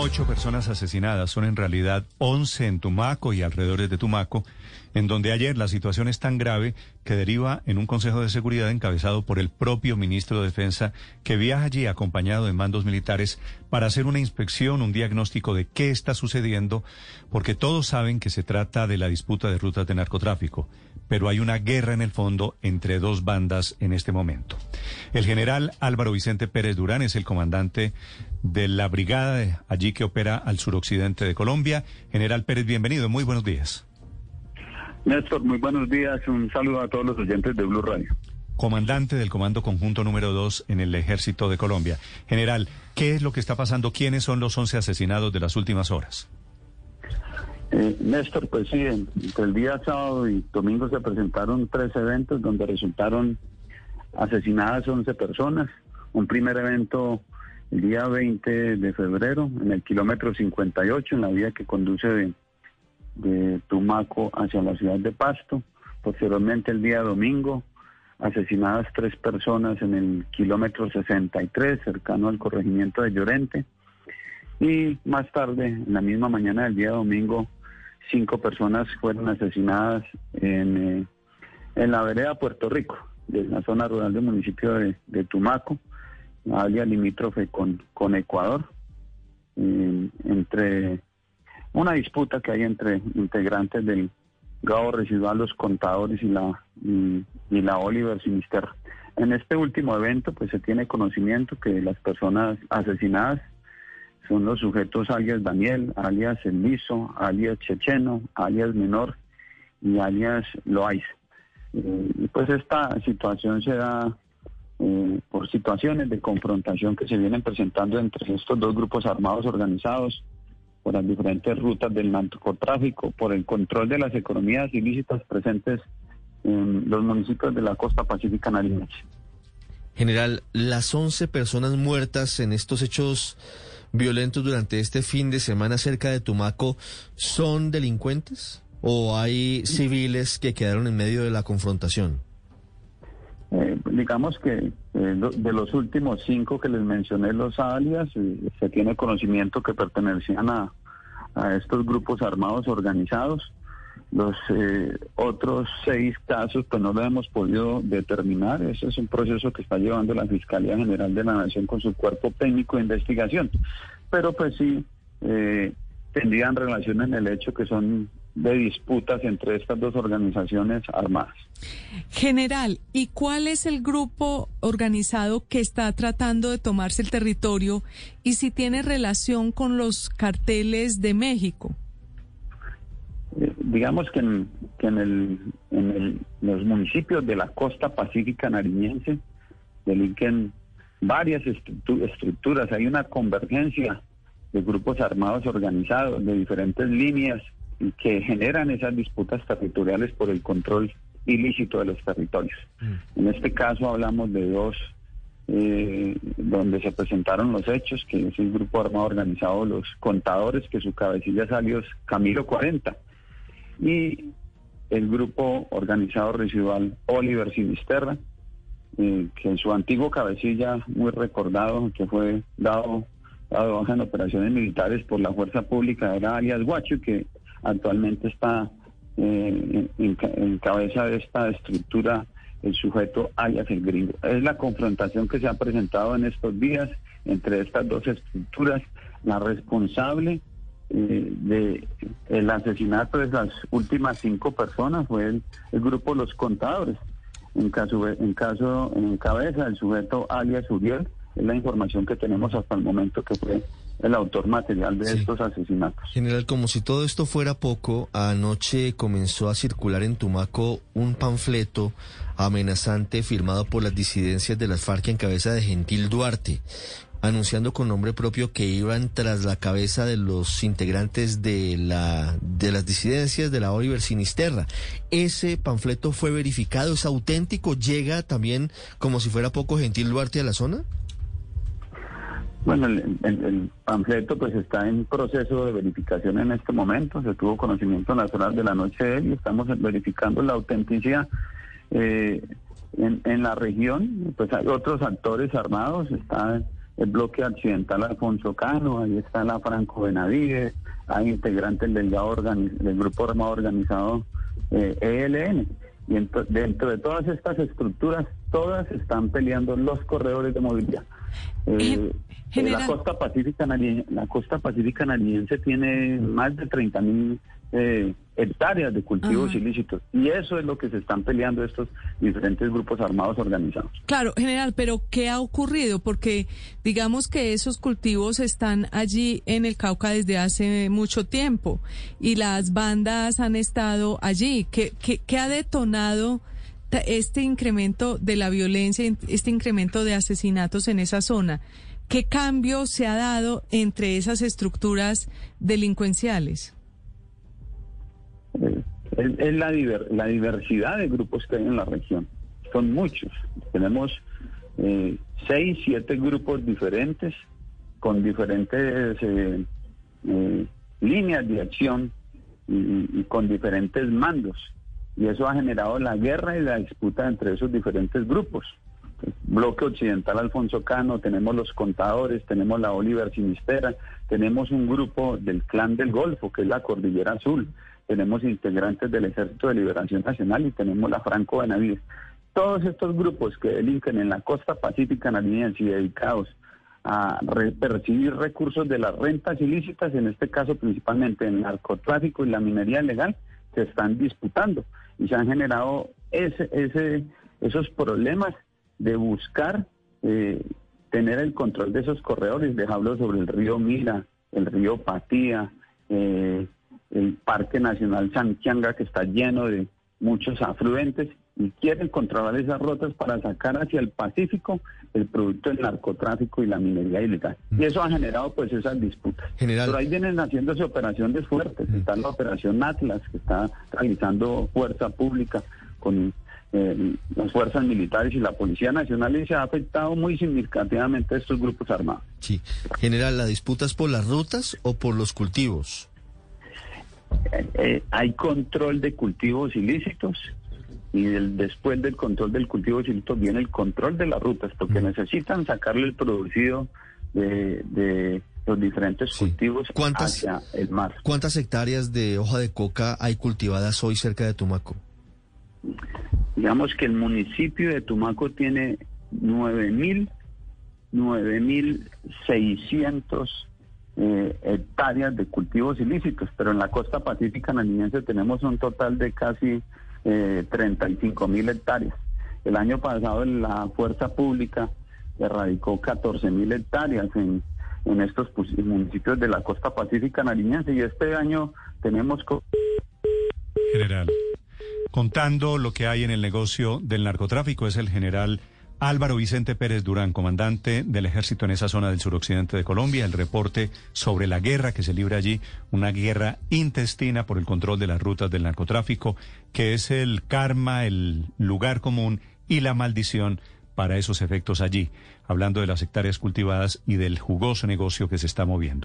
ocho personas asesinadas, son en realidad once en Tumaco y alrededores de Tumaco, en donde ayer la situación es tan grave que deriva en un Consejo de Seguridad encabezado por el propio ministro de Defensa, que viaja allí acompañado de mandos militares para hacer una inspección, un diagnóstico de qué está sucediendo, porque todos saben que se trata de la disputa de rutas de narcotráfico, pero hay una guerra en el fondo entre dos bandas en este momento. El general Álvaro Vicente Pérez Durán es el comandante de la brigada allí que opera al suroccidente de Colombia. General Pérez, bienvenido, muy buenos días. Néstor, muy buenos días. Un saludo a todos los oyentes de Blue Radio. Comandante del Comando Conjunto número 2 en el Ejército de Colombia. General, ¿qué es lo que está pasando? ¿Quiénes son los 11 asesinados de las últimas horas? Eh, Néstor, pues sí, entre el día sábado y domingo se presentaron tres eventos donde resultaron asesinadas 11 personas. Un primer evento el día 20 de febrero en el kilómetro 58 en la vía que conduce de Tumaco hacia la ciudad de Pasto. Posteriormente el día domingo, asesinadas tres personas en el kilómetro 63, cercano al corregimiento de Llorente. Y más tarde, en la misma mañana del día domingo, cinco personas fueron asesinadas en, eh, en la vereda Puerto Rico, de la zona rural del municipio de, Tumaco, área limítrofe con, con Ecuador, entre una disputa que hay entre integrantes del Gabo Residual, los contadores y la, y, la Oliver Sinister. En este último evento, pues se tiene conocimiento que las personas asesinadas son los sujetos alias Daniel, alias El alias Checheno, alias Menor y alias Loaiz. Eh, pues esta situación se da eh, por situaciones de confrontación que se vienen presentando entre estos dos grupos armados organizados por las diferentes rutas del narcotráfico, por el control de las economías ilícitas presentes en los municipios de la costa pacífica nariñense. General, las 11 personas muertas en estos hechos violentos durante este fin de semana cerca de Tumaco, ¿son delincuentes o hay civiles que quedaron en medio de la confrontación? Eh, digamos que eh, de los últimos cinco que les mencioné, los alias, eh, se tiene conocimiento que pertenecían a, a estos grupos armados organizados. Los otros seis casos, pues no lo hemos podido determinar. Ese es un proceso que está llevando la Fiscalía General de la Nación con su cuerpo técnico de investigación. Pero pues sí, tendrían relación en el hecho que son de disputas entre estas dos organizaciones armadas. General, ¿y cuál es el grupo organizado que está tratando de tomarse el territorio y si tiene relación con los carteles de México? Eh, digamos que, en, el, en los municipios de la costa pacífica nariñense delinquen varias estructuras, hay una convergencia de grupos armados organizados de diferentes líneas que generan esas disputas territoriales por el control ilícito de los territorios. Mm. En este caso hablamos de dos eh, donde se presentaron los hechos, que es el grupo armado organizado Los Contadores, que su cabecilla salió es Camilo 40, y el grupo organizado residual Oliver Sinisterra, eh, que en su antiguo cabecilla, muy recordado, que fue dado, dado baja en operaciones militares por la fuerza pública, era alias Guacho, que actualmente está eh, en, cabeza de esta estructura el sujeto alias el gringo. Es la confrontación que se ha presentado en estos días entre estas dos estructuras. La responsable eh, de el asesinato de las últimas cinco personas fue el, grupo Los Contadores. En caso, en caso, en cabeza del sujeto alias Uriel, es la información que tenemos hasta el momento que fue el autor material de estos asesinatos. General, como si todo esto fuera poco, anoche comenzó a circular en Tumaco un panfleto amenazante firmado por las disidencias de las FARC en cabeza de Gentil Duarte, anunciando con nombre propio que iban tras la cabeza de los integrantes de la de las disidencias de la Oliver Sinisterra. Ese panfleto fue verificado, es auténtico, llega también como si fuera poco Gentil Duarte a la zona. Bueno, el, panfleto pues está en proceso de verificación en este momento. Se tuvo conocimiento en las horas de la noche de él y estamos verificando la autenticidad. Eh, en, la región, pues hay otros actores armados. Está el bloque occidental Alfonso Cano, ahí está la Franco Benavides, hay integrantes del, del grupo armado organizado ELN. Y dentro de todas estas estructuras, todas están peleando los corredores de movilidad. Eh, la costa pacífica la costa pacífica canadiense tiene más de 30 mil eh, hectáreas de cultivos ilícitos. Y eso es lo que se están peleando estos diferentes grupos armados organizados. Claro, general, pero ¿qué ha ocurrido? Porque digamos que esos cultivos están allí en el Cauca desde hace mucho tiempo y las bandas han estado allí. ¿Qué, qué, qué ha detonado? Este incremento de la violencia, este incremento de asesinatos en esa zona, ¿qué cambio se ha dado entre esas estructuras delincuenciales? es, la, diversidad de grupos que hay en la región. Son muchos. Tenemos eh, seis, siete grupos diferentes con diferentes eh, eh, líneas de acción y, con diferentes mandos. Y eso ha generado la guerra y la disputa entre esos diferentes grupos. Bloque Occidental Alfonso Cano, tenemos los contadores, tenemos la Oliver Sinistera, tenemos un grupo del Clan del Golfo, que es la Cordillera Azul, tenemos integrantes del Ejército de Liberación Nacional y tenemos la Franco Benavides. Todos estos grupos que delinquen en la costa pacífica canadiense y dedicados a percibir recursos de las rentas ilícitas, en este caso principalmente el narcotráfico y la minería ilegal, se están disputando y se han generado ese, ese, esos problemas de buscar eh, tener el control de esos corredores. Les sobre el río Mira, el río Patía, eh, el Parque Nacional Santianga, que está lleno de muchos afluentes y quieren controlar esas rutas para sacar hacia el Pacífico el producto del narcotráfico y la minería ilegal. Y eso ha generado pues esas disputas. Pero ahí vienen haciéndose operaciones fuertes. Está la operación Atlas, que está realizando fuerza pública con eh, las fuerzas militares y la Policía Nacional y se ha afectado muy significativamente a estos grupos armados. Sí. General, ¿la disputa es por las rutas o por los cultivos? Eh, hay control de cultivos ilícitos y después del control del cultivo ilícito viene el control de las rutas, porque necesitan sacarle el producido de, los diferentes cultivos hacia el mar. ¿Cuántas hectáreas de hoja de coca hay cultivadas hoy cerca de Tumaco? Digamos que el municipio de Tumaco tiene 9.000, 9.600 eh, hectáreas de cultivos ilícitos, pero en la costa pacífica canadiense tenemos un total de casi eh, 35 mil hectáreas. El año pasado la fuerza pública erradicó 14 mil hectáreas en, en estos municipios de la costa pacífica nariñense y este año tenemos... General, contando lo que hay en el negocio del narcotráfico es el general Álvaro Vicente Pérez Durán, comandante del ejército en esa zona del suroccidente de Colombia, el reporte sobre la guerra que se libra allí, una guerra intestina por el control de las rutas del narcotráfico, que es el karma, el lugar común y la maldición para esos efectos allí, hablando de las hectáreas cultivadas y del jugoso negocio que se está moviendo.